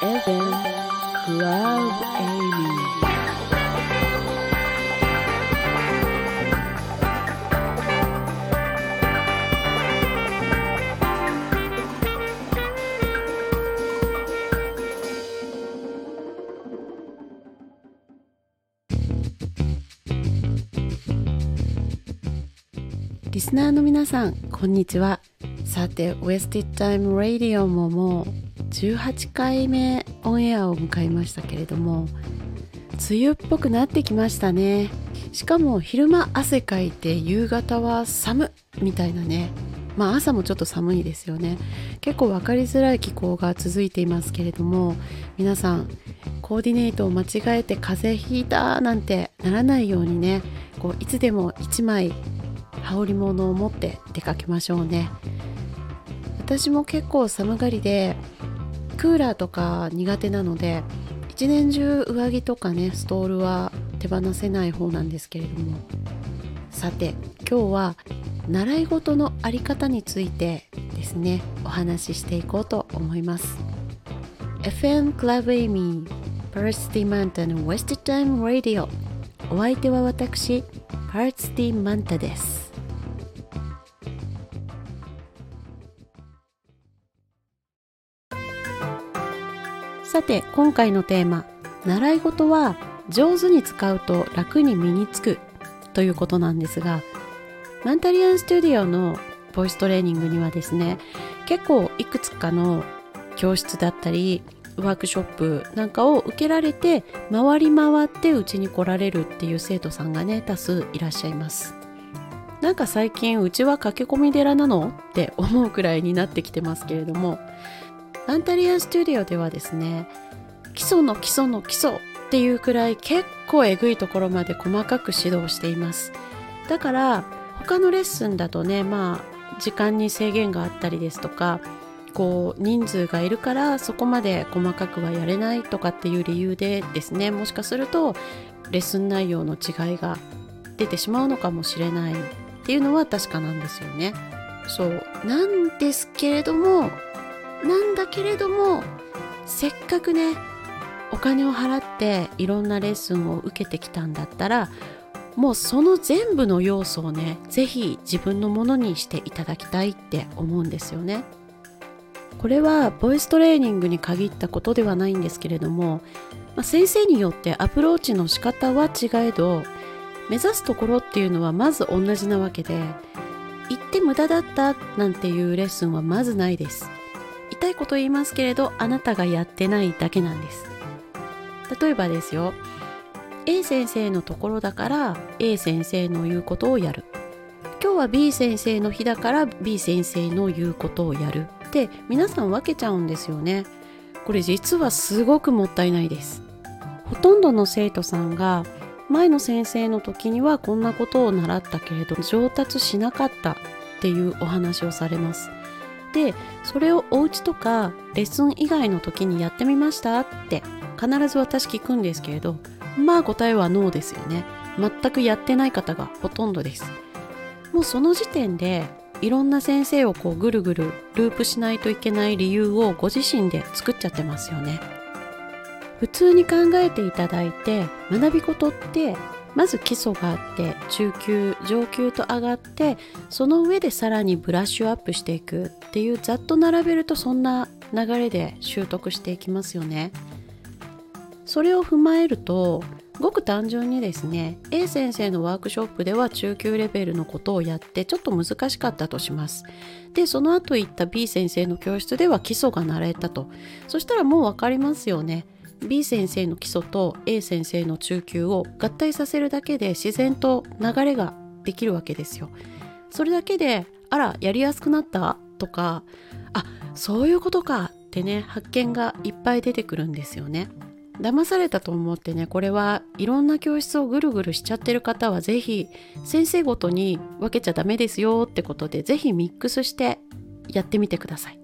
FM Club Amy リスナーの皆さんこんにちはさて Wasted Time Radio ももう18回目オンエアを迎えましたけれども梅雨っぽくなってきましたね。しかも昼間汗かいて夕方は寒みたいなね。まあ朝もちょっと寒いですよね。結構分かりづらい気候が続いていますけれども皆さんコーディネートを間違えて風邪ひいたなんてならないようにねこういつでも1枚羽織物を持って出かけましょうね。私も結構寒がりでクーラーとか苦手なので一年中上着とかねストールは手放せない方なんですけれども。さて今日は習い事のあり方についてですねお話ししていこうと思います。FM Club Amy Parsity Mountain West Time Radio お相手は私パーツティマンタです。て今回のテーマ習い事は上手に使うと楽に身につくということなんですがマンタリアンスタジオのボイストレーニングにはですね結構いくつかの教室だったりワークショップなんかを受けられて回り回ってうちに来られるっていう生徒さんがね多数いらっしゃいます。なんか最近うちは駆け込み寺なのって思うくらいになってきてますけれどもアンタリアンスタジオではですね基礎の基礎の基礎っていうくらい結構えぐいところまで細かく指導していますだから他のレッスンだとねまあ時間に制限があったりですとかこう人数がいるからそこまで細かくはやれないとかっていう理由でですねもしかするとレッスン内容の違いが出てしまうのかもしれないっていうのは確かなんですよね。そうなんですけれどもなんだけれどもせっかくねお金を払っていろんなレッスンを受けてきたんだったらもうその全部の要素をね是非自分のものにしていただきたいって思うんですよね。これはボイストレーニングに限ったことではないんですけれども、まあ、先生によってアプローチの仕方は違えど目指すところっていうのはまず同じなわけで行って無駄だったなんていうレッスンはまずないです。いこと言いますけれどあなたがやってないだけなんです。例えばですよ。A 先生のところだから A 先生の言うことをやる。今日は B 先生の日だから B 先生の言うことをやる。って皆さん分けちゃうんですよね。これ実はすごくもったいないです。ほとんどの生徒さんが前の先生の時にはこんなことを習ったけれど上達しなかったっていうお話をされます。でそれをお家とかレッスン以外の時にやってみました？って必ず私聞くんですけれどまあ答えはノーですよね。全くやってない方がほとんどです。もうその時点でいろんな先生をこうぐるぐるループしないといけない理由をご自身で作っちゃってますよね。普通に考えていただいて学び事ってまず基礎があって中級上級と上がってその上でさらにブラッシュアップしていくっていうざっと並べるとそんな流れで習得していきますよね。それを踏まえるとごく単純にですね A 先生のワークショップでは中級レベルのことをやってちょっと難しかったとします。でその後行った B 先生の教室では基礎が習えたと。そしたらもう分かりますよね。B 先生の基礎と A 先生の中級を合体させるだけで自然と流れができるわけですよ。それだけであらやりやすくなった？とかあそういうことかってね発見がいっぱい出てくるんですよね。騙されたと思ってねこれはいろんな教室をぐるぐるしちゃってる方は是非先生ごとに分けちゃダメですよってことで是非ミックスしてやってみてください。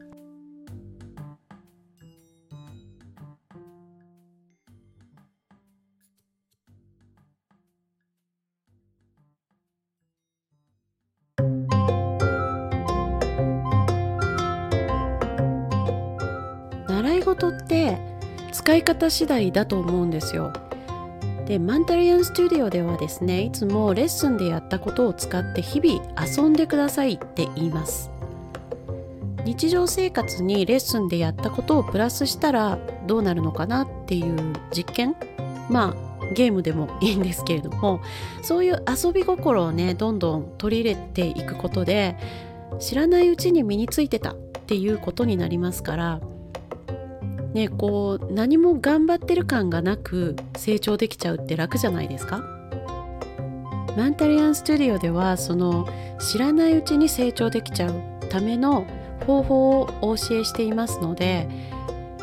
事って使い方次第だと思うんですよ。でマンタリアンスタジオではですねいつもレッスンでやったことを使って日々遊んでくださいって言います。日常生活にレッスンでやったことをプラスしたらどうなるのかなっていう実験？まあゲームでもいいんですけれども。そういう遊び心をねどんどん取り入れていくことで知らないうちに身についてたっていうことになりますからねこう何も頑張ってる感がなく成長できちゃうって楽じゃないですか？マンタリアンスタジオではその知らないうちに成長できちゃうための方法をお教えしていますので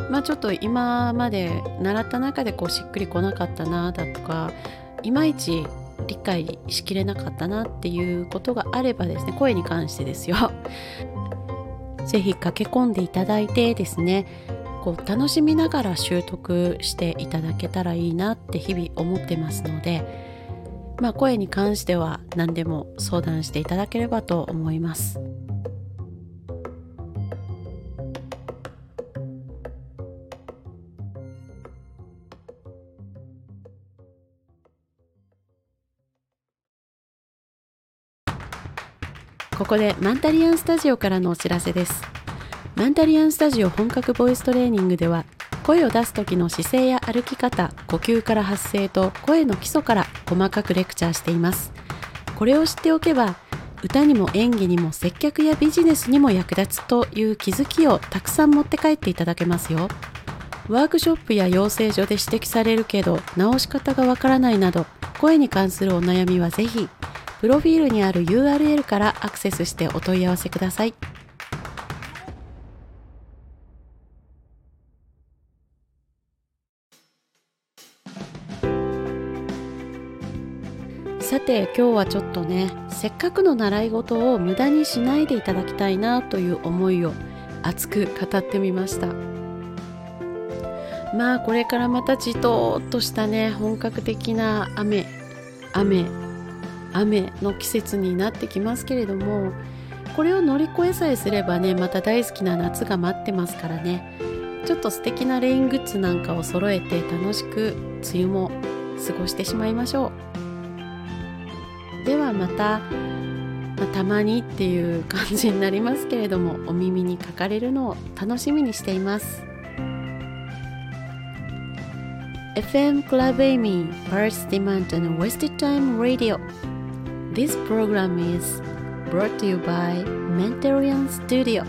まあちょっと今まで習った中でこうしっくりこなかったなだとかいまいち理解しきれなかったなっていうことがあればですね声に関してですよ。是非駆け込んでいただいてですねこう楽しみながら習得していただけたらいいなって日々思ってますのでまあ声に関しては何でも相談していただければと思います。ここでマンタリアンスタジオからのお知らせですマンタリアンスタジオ本格ボイストレーニングでは声を出す時の姿勢や歩き方呼吸から発声と声の基礎から細かくレクチャーしていますこれを知っておけば歌にも演技にも接客やビジネスにも役立つという気づきをたくさん持って帰っていただけますよワークショップや養成所で指摘されるけど直し方がわからないなど声に関するお悩みはぜひプロフィールにある URL からアクセスしてお問い合わせください。さて今日はちょっとねせっかくの習い事を無駄にしないでいただきたいなという思いを熱く語ってみました。まあこれからまたじとーっとしたね本格的な雨雨雨の季節になってきますけれどもこれを乗り越えさえすればねまた大好きな夏が待ってますからね。ちょっと素敵なレイングッズなんかを揃えて楽しく梅雨も過ごしてしまいましょう。ではまた、まあ、たまにっていう感じになりますけれどもお耳にかかれるのを楽しみにしています FM Club Amy Paris Demand and Wasted Time Radio This program is brought to you by Mentorian Studio.